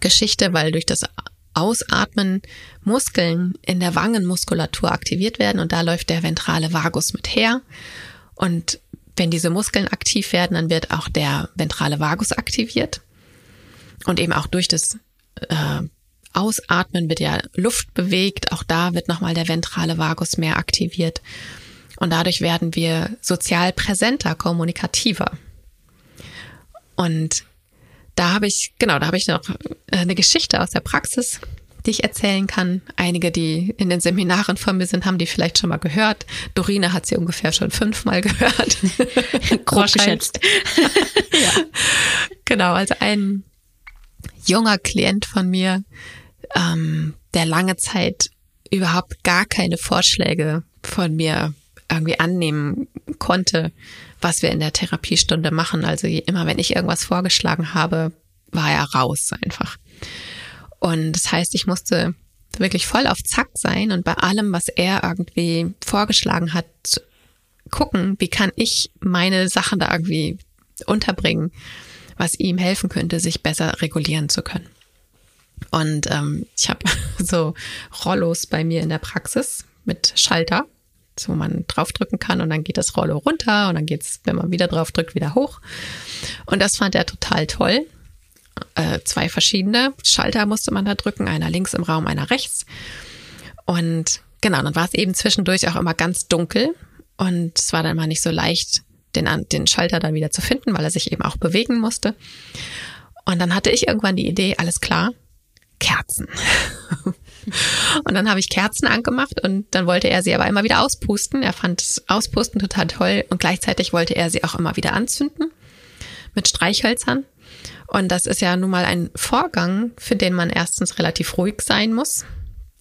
Geschichte, weil durch das Ausatmen Muskeln in der Wangenmuskulatur aktiviert werden und da läuft der ventrale Vagus mit her. Und wenn diese Muskeln aktiv werden, dann wird auch der ventrale Vagus aktiviert. Und eben auch durch das äh, Ausatmen wird ja Luft bewegt. Auch da wird nochmal der ventrale Vagus mehr aktiviert. Und dadurch werden wir sozial präsenter, kommunikativer. Und da habe ich, genau, da habe ich noch äh, eine Geschichte aus der Praxis, die ich erzählen kann. Einige, die in den Seminaren von mir sind, haben die vielleicht schon mal gehört. Dorine hat sie ungefähr schon fünfmal gehört. Groß geschätzt. ja. Genau, also ein junger Klient von mir, ähm, der lange Zeit überhaupt gar keine Vorschläge von mir irgendwie annehmen konnte, was wir in der Therapiestunde machen. Also immer, wenn ich irgendwas vorgeschlagen habe, war er raus einfach. Und das heißt, ich musste wirklich voll auf Zack sein und bei allem, was er irgendwie vorgeschlagen hat, gucken, wie kann ich meine Sachen da irgendwie unterbringen, was ihm helfen könnte, sich besser regulieren zu können. Und ähm, ich habe so Rollos bei mir in der Praxis mit Schalter wo man draufdrücken kann und dann geht das Rollo runter und dann geht's, wenn man wieder draufdrückt, wieder hoch. Und das fand er total toll. Äh, zwei verschiedene Schalter musste man da drücken, einer links im Raum, einer rechts. Und genau, dann war es eben zwischendurch auch immer ganz dunkel und es war dann mal nicht so leicht, den, den Schalter dann wieder zu finden, weil er sich eben auch bewegen musste. Und dann hatte ich irgendwann die Idee, alles klar, Kerzen. und dann habe ich Kerzen angemacht und dann wollte er sie aber immer wieder auspusten. Er fand das Auspusten total toll und gleichzeitig wollte er sie auch immer wieder anzünden mit Streichhölzern. Und das ist ja nun mal ein Vorgang, für den man erstens relativ ruhig sein muss,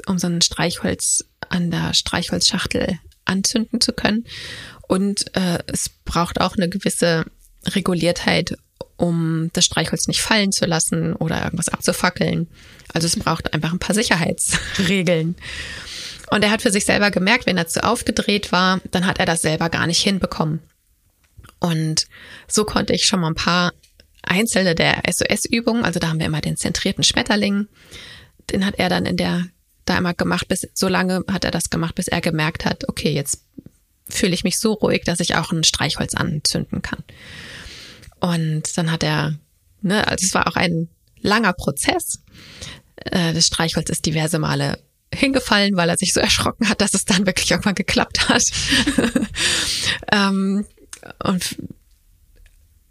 um so ein Streichholz an der Streichholzschachtel anzünden zu können. Und äh, es braucht auch eine gewisse Reguliertheit, um das Streichholz nicht fallen zu lassen oder irgendwas abzufackeln. Also es braucht einfach ein paar Sicherheitsregeln. Und er hat für sich selber gemerkt, wenn er zu aufgedreht war, dann hat er das selber gar nicht hinbekommen. Und so konnte ich schon mal ein paar einzelne der SOS-Übungen, also da haben wir immer den zentrierten Schmetterling, den hat er dann in der da immer gemacht, bis so lange hat er das gemacht, bis er gemerkt hat, okay, jetzt fühle ich mich so ruhig, dass ich auch ein Streichholz anzünden kann. Und dann hat er, ne, also es war auch ein langer Prozess. Äh, das Streichholz ist diverse Male hingefallen, weil er sich so erschrocken hat, dass es dann wirklich irgendwann geklappt hat. ähm, und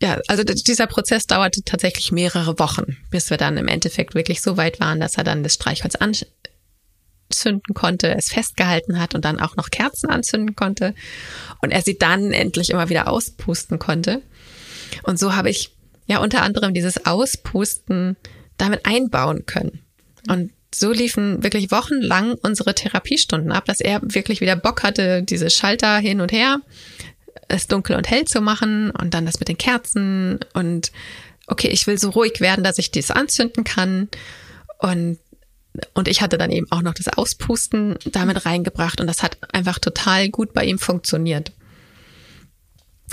ja, also dieser Prozess dauerte tatsächlich mehrere Wochen, bis wir dann im Endeffekt wirklich so weit waren, dass er dann das Streichholz anzünden konnte, es festgehalten hat und dann auch noch Kerzen anzünden konnte und er sie dann endlich immer wieder auspusten konnte. Und so habe ich ja unter anderem dieses Auspusten damit einbauen können. Und so liefen wirklich wochenlang unsere Therapiestunden ab, dass er wirklich wieder Bock hatte, diese Schalter hin und her, es dunkel und hell zu machen und dann das mit den Kerzen und okay, ich will so ruhig werden, dass ich dies anzünden kann und und ich hatte dann eben auch noch das Auspusten damit reingebracht und das hat einfach total gut bei ihm funktioniert.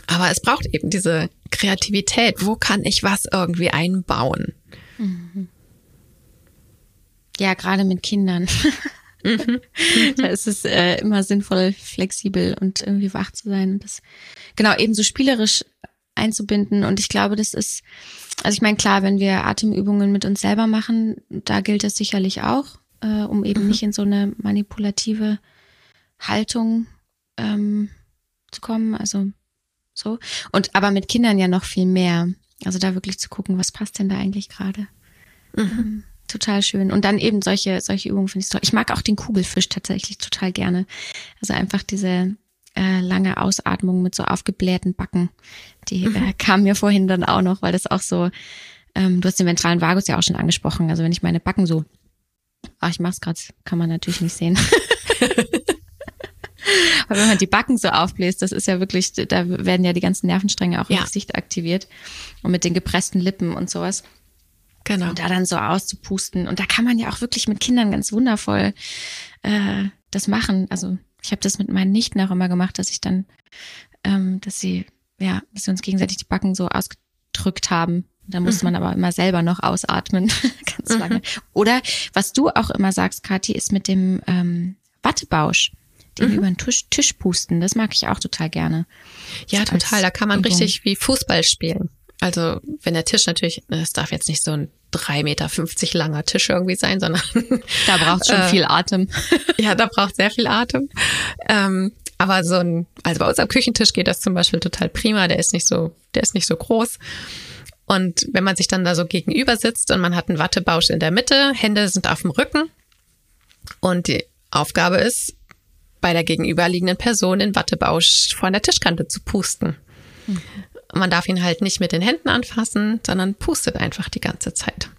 Aber es braucht eben diese Kreativität. Wo kann ich was irgendwie einbauen? Mhm. Ja, gerade mit Kindern. Mhm. da ist es äh, immer sinnvoll, flexibel und irgendwie wach zu sein und das genau ebenso spielerisch einzubinden. Und ich glaube, das ist, also ich meine, klar, wenn wir Atemübungen mit uns selber machen, da gilt das sicherlich auch, äh, um eben mhm. nicht in so eine manipulative Haltung ähm, zu kommen. Also so. Und aber mit Kindern ja noch viel mehr. Also da wirklich zu gucken, was passt denn da eigentlich gerade. Mhm. Ähm, total schön. Und dann eben solche, solche Übungen finde ich toll. Ich mag auch den Kugelfisch tatsächlich total gerne. Also einfach diese äh, lange Ausatmung mit so aufgeblähten Backen. Die mhm. äh, kam mir vorhin dann auch noch, weil das auch so, ähm, du hast den ventralen Vagus ja auch schon angesprochen. Also wenn ich meine Backen so, ach, ich mach's gerade, kann man natürlich nicht sehen. Aber wenn man die Backen so aufbläst, das ist ja wirklich, da werden ja die ganzen Nervenstränge auch ja. im Gesicht aktiviert. Und mit den gepressten Lippen und sowas. Genau. Und da dann so auszupusten. Und da kann man ja auch wirklich mit Kindern ganz wundervoll äh, das machen. Also ich habe das mit meinen Nichten auch immer gemacht, dass ich dann, ähm, dass sie, ja, dass wir uns gegenseitig die Backen so ausgedrückt haben. Da muss mhm. man aber immer selber noch ausatmen, ganz mhm. lange. Oder was du auch immer sagst, Kathi, ist mit dem ähm, Wattebausch, den mhm. über den Tisch, Tisch pusten. Das mag ich auch total gerne. Ja, total. Da kann man Übung. richtig wie Fußball spielen. Also wenn der Tisch natürlich, es darf jetzt nicht so ein drei Meter fünfzig langer Tisch irgendwie sein, sondern da braucht schon äh, viel Atem. ja, da braucht sehr viel Atem. Ähm, aber so ein, also bei uns am Küchentisch geht das zum Beispiel total prima. Der ist nicht so, der ist nicht so groß. Und wenn man sich dann da so gegenüber sitzt und man hat einen Wattebausch in der Mitte, Hände sind auf dem Rücken und die Aufgabe ist, bei der gegenüberliegenden Person den Wattebausch von der Tischkante zu pusten. Mhm. Man darf ihn halt nicht mit den Händen anfassen, sondern pustet einfach die ganze Zeit.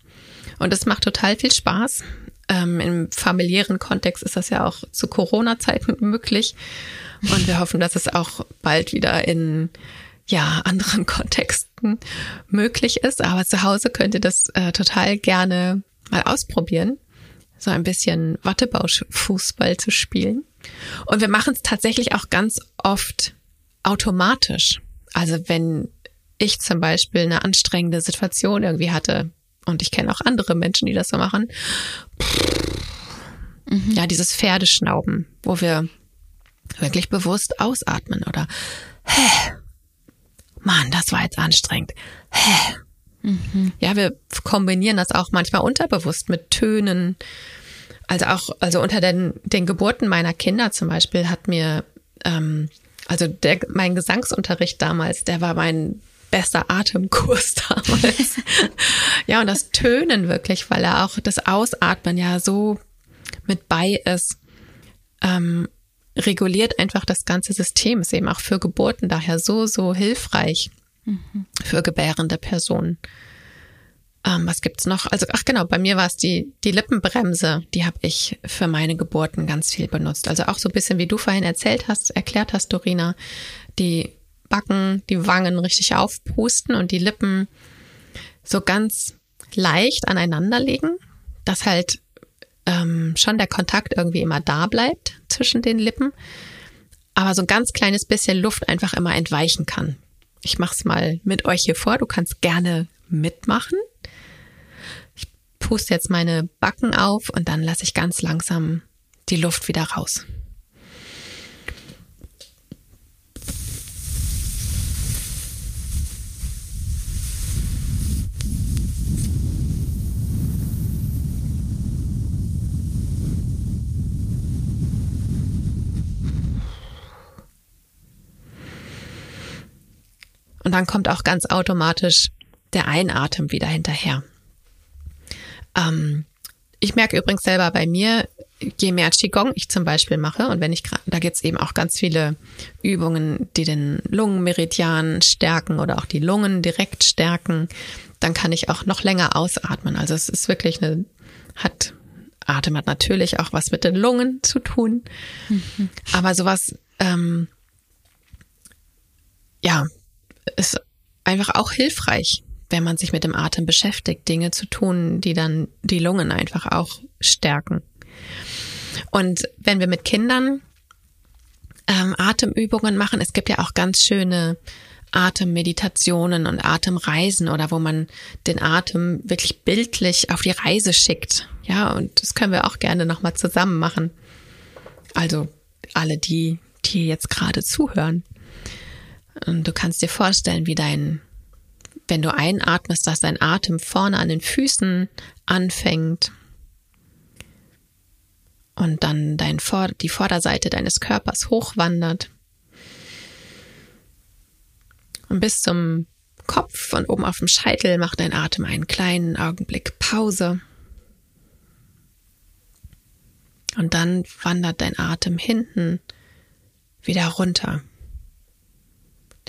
Und es macht total viel Spaß. Ähm, Im familiären Kontext ist das ja auch zu Corona-Zeiten möglich. Und wir hoffen, dass es auch bald wieder in ja, anderen Kontexten möglich ist. Aber zu Hause könnt ihr das äh, total gerne mal ausprobieren. So ein bisschen Wattebausch-Fußball zu spielen. Und wir machen es tatsächlich auch ganz oft automatisch. Also wenn ich zum Beispiel eine anstrengende Situation irgendwie hatte, und ich kenne auch andere Menschen, die das so machen, mhm. ja, dieses Pferdeschnauben, wo wir wirklich bewusst ausatmen oder hä, Mann, das war jetzt anstrengend. Hä. Mhm. Ja, wir kombinieren das auch manchmal unterbewusst mit Tönen. Also auch, also unter den, den Geburten meiner Kinder zum Beispiel hat mir ähm, also der, mein Gesangsunterricht damals, der war mein bester Atemkurs damals. ja, und das Tönen wirklich, weil er auch das Ausatmen ja so mit bei ist, ähm, reguliert einfach das ganze System, ist eben auch für Geburten daher so, so hilfreich für gebärende Personen. Ähm, was gibt's noch? Also, ach genau, bei mir war es die, die Lippenbremse, die habe ich für meine Geburten ganz viel benutzt. Also auch so ein bisschen, wie du vorhin erzählt hast, erklärt hast, Dorina, die Backen, die Wangen richtig aufpusten und die Lippen so ganz leicht aneinander legen, dass halt ähm, schon der Kontakt irgendwie immer da bleibt zwischen den Lippen, aber so ein ganz kleines bisschen Luft einfach immer entweichen kann. Ich mach's mal mit euch hier vor. Du kannst gerne mitmachen. Ich puste jetzt meine Backen auf und dann lasse ich ganz langsam die Luft wieder raus. Und dann kommt auch ganz automatisch der Einatmen wieder hinterher. Ähm, ich merke übrigens selber bei mir, je mehr Qigong ich zum Beispiel mache, und wenn ich da gibt's eben auch ganz viele Übungen, die den Lungenmeridian stärken oder auch die Lungen direkt stärken, dann kann ich auch noch länger ausatmen. Also es ist wirklich eine, hat, Atem hat natürlich auch was mit den Lungen zu tun. Mhm. Aber sowas, ähm, ja, ist einfach auch hilfreich, wenn man sich mit dem Atem beschäftigt, Dinge zu tun, die dann die Lungen einfach auch stärken. Und wenn wir mit Kindern ähm, Atemübungen machen, es gibt ja auch ganz schöne Atemmeditationen und Atemreisen oder wo man den Atem wirklich bildlich auf die Reise schickt. Ja, und das können wir auch gerne nochmal zusammen machen. Also alle die, die jetzt gerade zuhören. Und du kannst dir vorstellen, wie dein, wenn du einatmest, dass dein Atem vorne an den Füßen anfängt und dann dein Vor die Vorderseite deines Körpers hochwandert und bis zum Kopf und oben auf dem Scheitel macht dein Atem einen kleinen Augenblick Pause. Und dann wandert dein Atem hinten wieder runter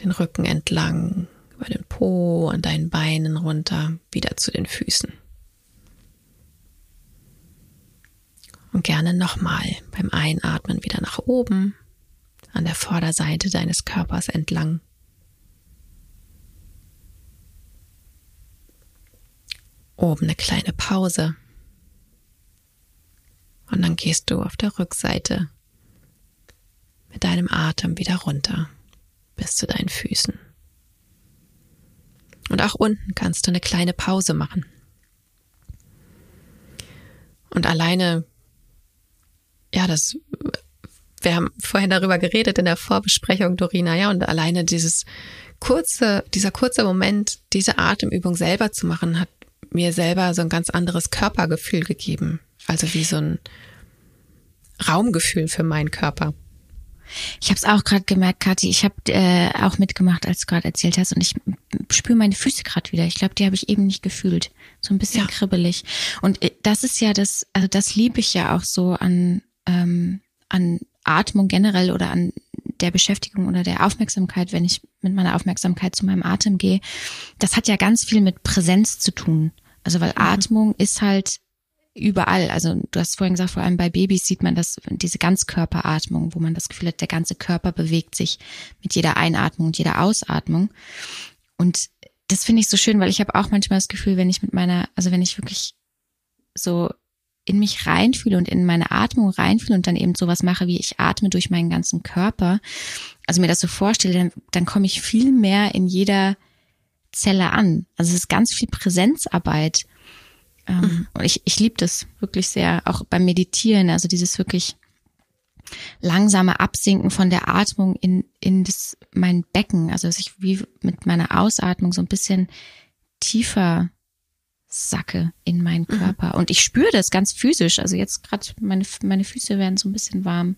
den Rücken entlang, über den Po, an deinen Beinen runter, wieder zu den Füßen. Und gerne nochmal beim Einatmen wieder nach oben, an der Vorderseite deines Körpers entlang. Oben eine kleine Pause. Und dann gehst du auf der Rückseite mit deinem Atem wieder runter bis zu deinen Füßen. Und auch unten kannst du eine kleine Pause machen. Und alleine, ja, das, wir haben vorhin darüber geredet in der Vorbesprechung, Dorina, ja, und alleine dieses kurze, dieser kurze Moment, diese Atemübung selber zu machen, hat mir selber so ein ganz anderes Körpergefühl gegeben. Also wie so ein Raumgefühl für meinen Körper. Ich habe es auch gerade gemerkt, Kathi. Ich habe äh, auch mitgemacht, als du gerade erzählt hast, und ich spüre meine Füße gerade wieder. Ich glaube, die habe ich eben nicht gefühlt. So ein bisschen ja. kribbelig. Und äh, das ist ja das, also das liebe ich ja auch so an ähm, an Atmung generell oder an der Beschäftigung oder der Aufmerksamkeit, wenn ich mit meiner Aufmerksamkeit zu meinem Atem gehe. Das hat ja ganz viel mit Präsenz zu tun. Also weil mhm. Atmung ist halt überall. Also du hast vorhin gesagt, vor allem bei Babys sieht man das, diese Ganzkörperatmung, wo man das Gefühl hat, der ganze Körper bewegt sich mit jeder Einatmung und jeder Ausatmung. Und das finde ich so schön, weil ich habe auch manchmal das Gefühl, wenn ich mit meiner, also wenn ich wirklich so in mich reinfühle und in meine Atmung reinfühle und dann eben sowas mache, wie ich atme durch meinen ganzen Körper, also mir das so vorstelle, dann, dann komme ich viel mehr in jeder Zelle an. Also es ist ganz viel Präsenzarbeit. Ähm, mhm. Und ich, ich liebe das wirklich sehr, auch beim Meditieren, also dieses wirklich langsame Absinken von der Atmung in, in das, mein Becken, also dass ich wie mit meiner Ausatmung so ein bisschen tiefer sacke in meinen mhm. Körper. Mhm. Und ich spüre das ganz physisch. Also jetzt gerade meine, meine Füße werden so ein bisschen warm.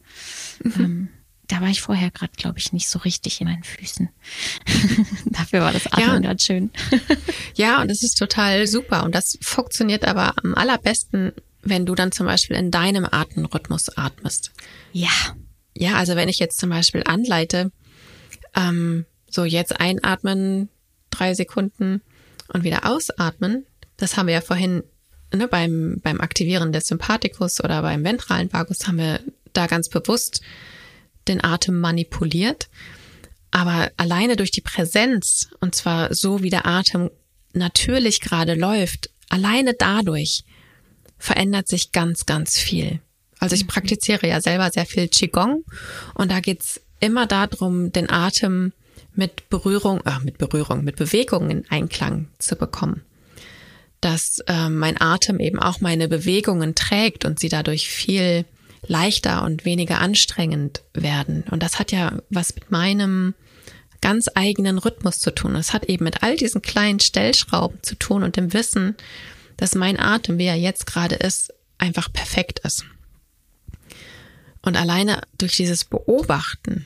Mhm. Ähm, da war ich vorher gerade, glaube ich, nicht so richtig in meinen Füßen. Dafür war das Atmen ja. gerade schön. ja, und das ist total super. Und das funktioniert aber am allerbesten, wenn du dann zum Beispiel in deinem Atemrhythmus atmest. Ja. Ja, also wenn ich jetzt zum Beispiel anleite, ähm, so jetzt einatmen, drei Sekunden und wieder ausatmen, das haben wir ja vorhin ne, beim, beim Aktivieren des Sympathikus oder beim ventralen Vagus haben wir da ganz bewusst den Atem manipuliert. Aber alleine durch die Präsenz, und zwar so wie der Atem natürlich gerade läuft, alleine dadurch verändert sich ganz, ganz viel. Also ich mhm. praktiziere ja selber sehr viel Qigong und da geht's immer darum, den Atem mit Berührung, ach, mit Berührung, mit Bewegung in Einklang zu bekommen. Dass äh, mein Atem eben auch meine Bewegungen trägt und sie dadurch viel leichter und weniger anstrengend werden. Und das hat ja was mit meinem ganz eigenen Rhythmus zu tun. Es hat eben mit all diesen kleinen Stellschrauben zu tun und dem Wissen, dass mein Atem, wie er jetzt gerade ist, einfach perfekt ist. Und alleine durch dieses Beobachten,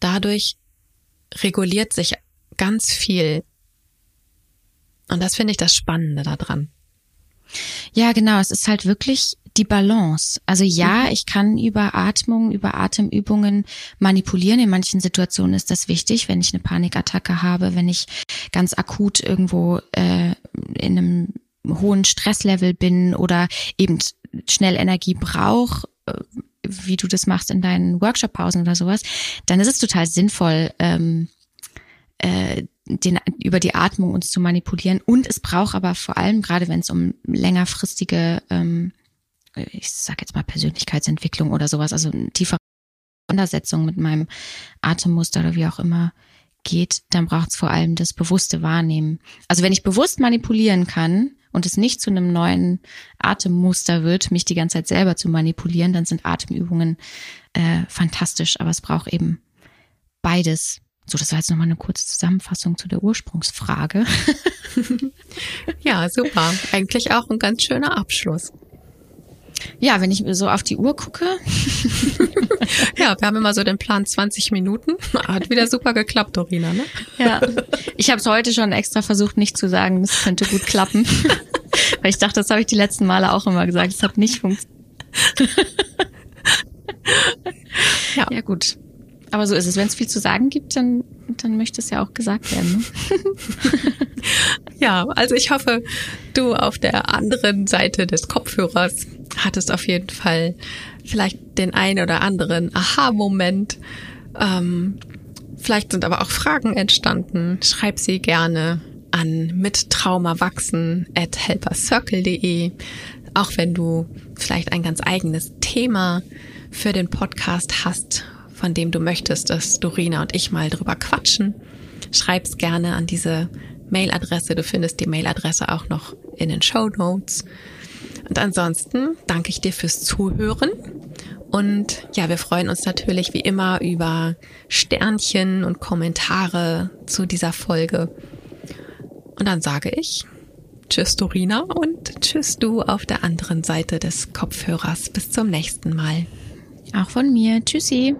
dadurch reguliert sich ganz viel. Und das finde ich das Spannende daran. Ja, genau. Es ist halt wirklich die Balance. Also ja, mhm. ich kann über Atmung, über Atemübungen manipulieren. In manchen Situationen ist das wichtig, wenn ich eine Panikattacke habe, wenn ich ganz akut irgendwo äh, in einem hohen Stresslevel bin oder eben schnell Energie brauche, äh, wie du das machst in deinen Workshop-Pausen oder sowas, dann ist es total sinnvoll, ähm, äh, den, über die Atmung uns zu manipulieren. Und es braucht aber vor allem, gerade wenn es um längerfristige, ähm, ich sag jetzt mal Persönlichkeitsentwicklung oder sowas, also eine tiefe Auseinandersetzung mit meinem Atemmuster oder wie auch immer geht, dann braucht es vor allem das bewusste Wahrnehmen. Also wenn ich bewusst manipulieren kann und es nicht zu einem neuen Atemmuster wird, mich die ganze Zeit selber zu manipulieren, dann sind Atemübungen äh, fantastisch. Aber es braucht eben beides. So, das war jetzt nochmal eine kurze Zusammenfassung zu der Ursprungsfrage. ja, super. Eigentlich auch ein ganz schöner Abschluss. Ja, wenn ich so auf die Uhr gucke. ja, wir haben immer so den Plan 20 Minuten. Hat wieder super geklappt, Dorina, ne? Ja. Ich habe es heute schon extra versucht, nicht zu sagen, das könnte gut klappen. Weil ich dachte, das habe ich die letzten Male auch immer gesagt. Das hat nicht funktioniert. ja. ja, gut. Aber so ist es. Wenn es viel zu sagen gibt, dann, dann möchte es ja auch gesagt werden. Ne? ja, also ich hoffe, du auf der anderen Seite des Kopfhörers hattest auf jeden Fall vielleicht den einen oder anderen Aha-Moment. Ähm, vielleicht sind aber auch Fragen entstanden. Schreib sie gerne an mittraumawachsen at helpercircle.de. Auch wenn du vielleicht ein ganz eigenes Thema für den Podcast hast, von dem du möchtest, dass Dorina und ich mal drüber quatschen, schreib's gerne an diese Mailadresse. Du findest die Mailadresse auch noch in den Show Notes. Und ansonsten danke ich dir fürs Zuhören. Und ja, wir freuen uns natürlich wie immer über Sternchen und Kommentare zu dieser Folge. Und dann sage ich Tschüss Dorina und Tschüss du auf der anderen Seite des Kopfhörers. Bis zum nächsten Mal. Auch von mir. Tschüssi.